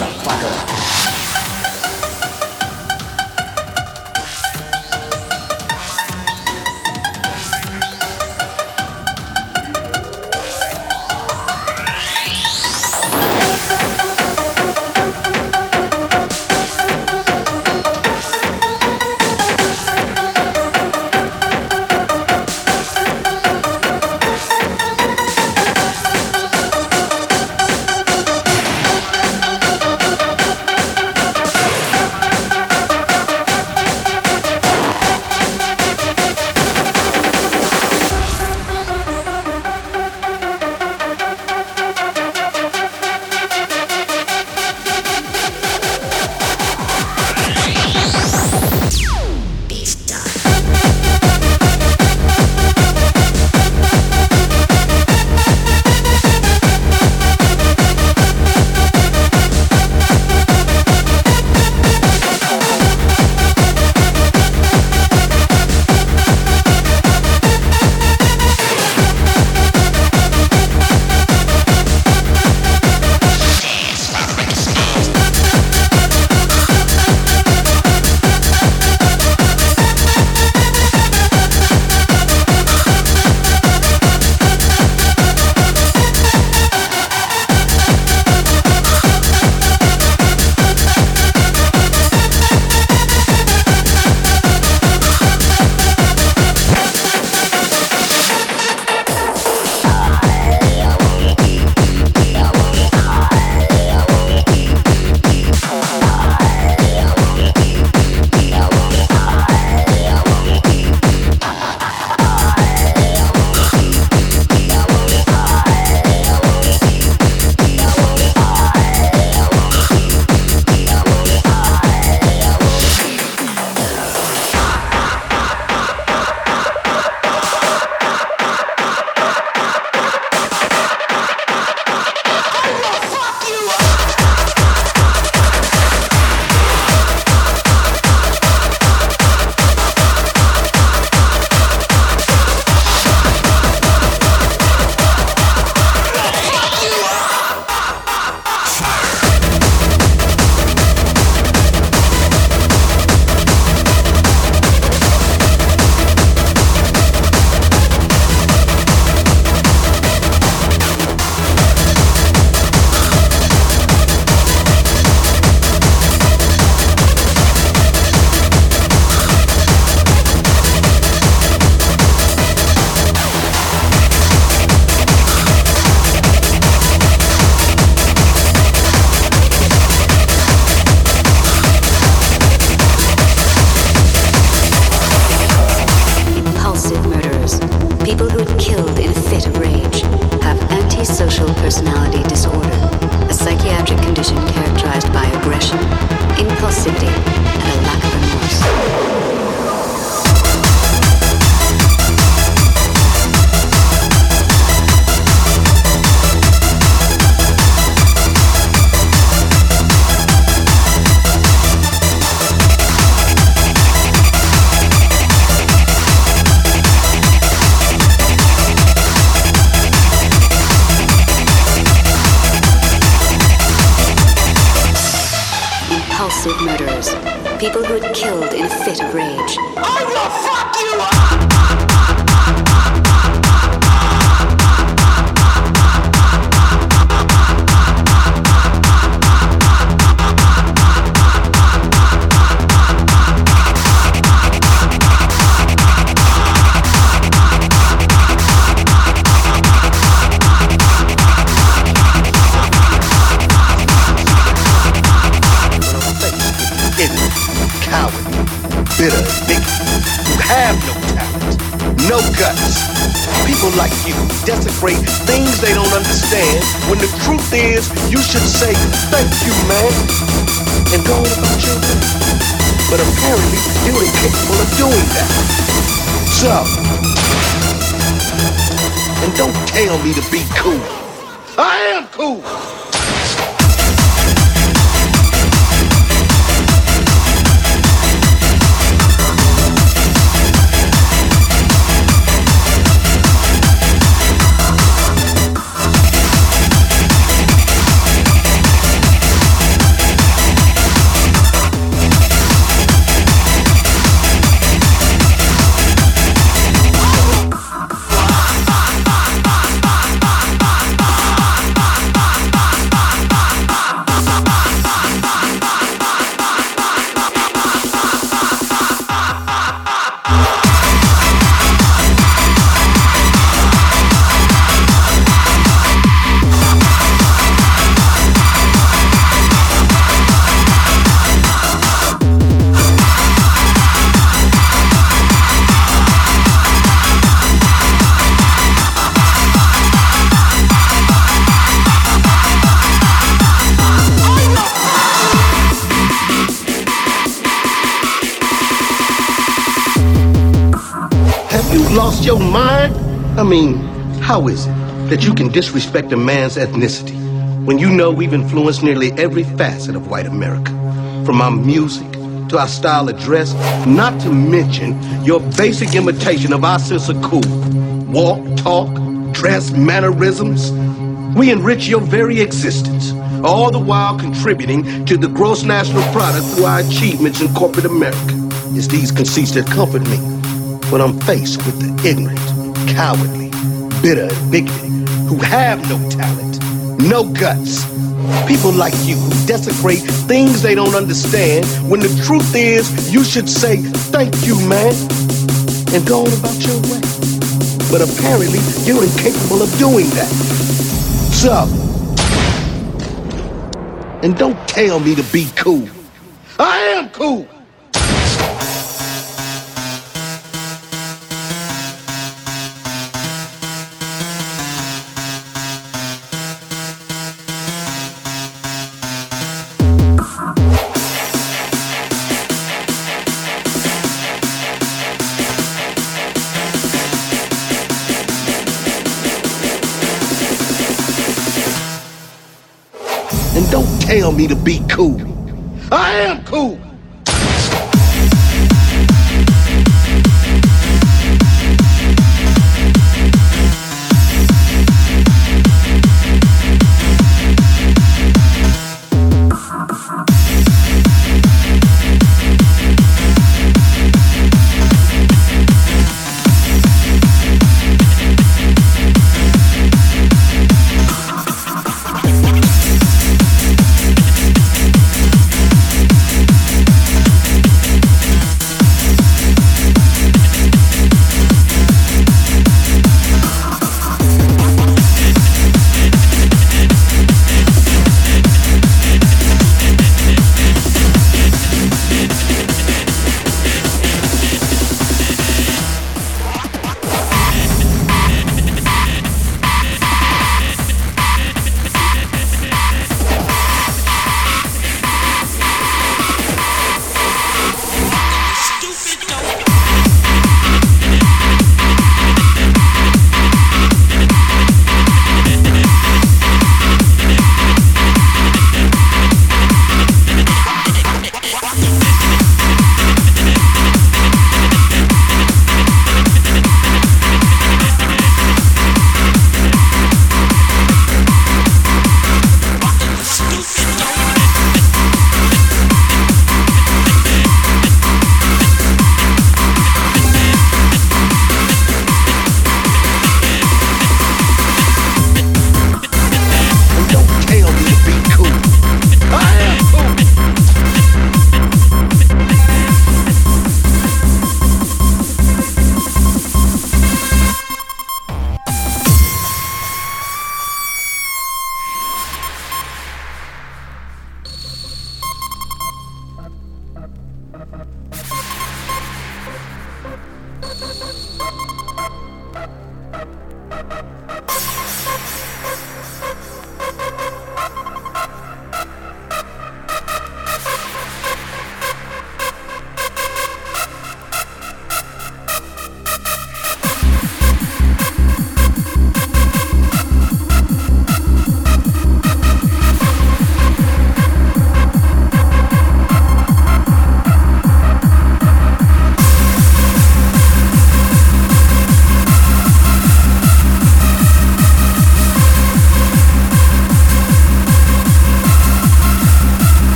放这吧 Don't tell me to be cool. I am cool. Mean, how is it that you can disrespect a man's ethnicity when you know we've influenced nearly every facet of white America? From our music to our style of dress, not to mention your basic imitation of our sense of cool. Walk, talk, dress, mannerisms. We enrich your very existence, all the while contributing to the gross national product through our achievements in corporate America. It's these conceits that comfort me when I'm faced with the ignorant, cowardly, bitter, and bigoted who have no talent, no guts. People like you who desecrate things they don't understand when the truth is you should say, thank you, man, and go on about your way. But apparently you're incapable of doing that. So, and don't tell me to be cool. I am cool. Tell me to be cool. I am cool.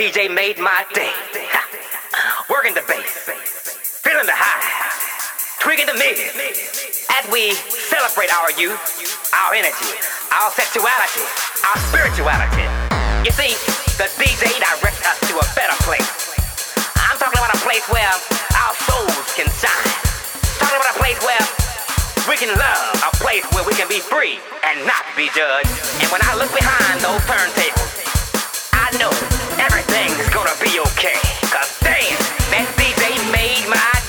DJ made my day. Working the bass, feeling the high, tweaking the mid. As we celebrate our youth, our energy, our sexuality, our spirituality. You see, the DJ directs us to a better place. I'm talking about a place where our souls can shine. Talking about a place where we can love, a place where we can be free and not be judged. And when I look behind those turntables, I know everything's gonna be okay. Cause damn, that DJ made my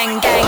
bang, gang.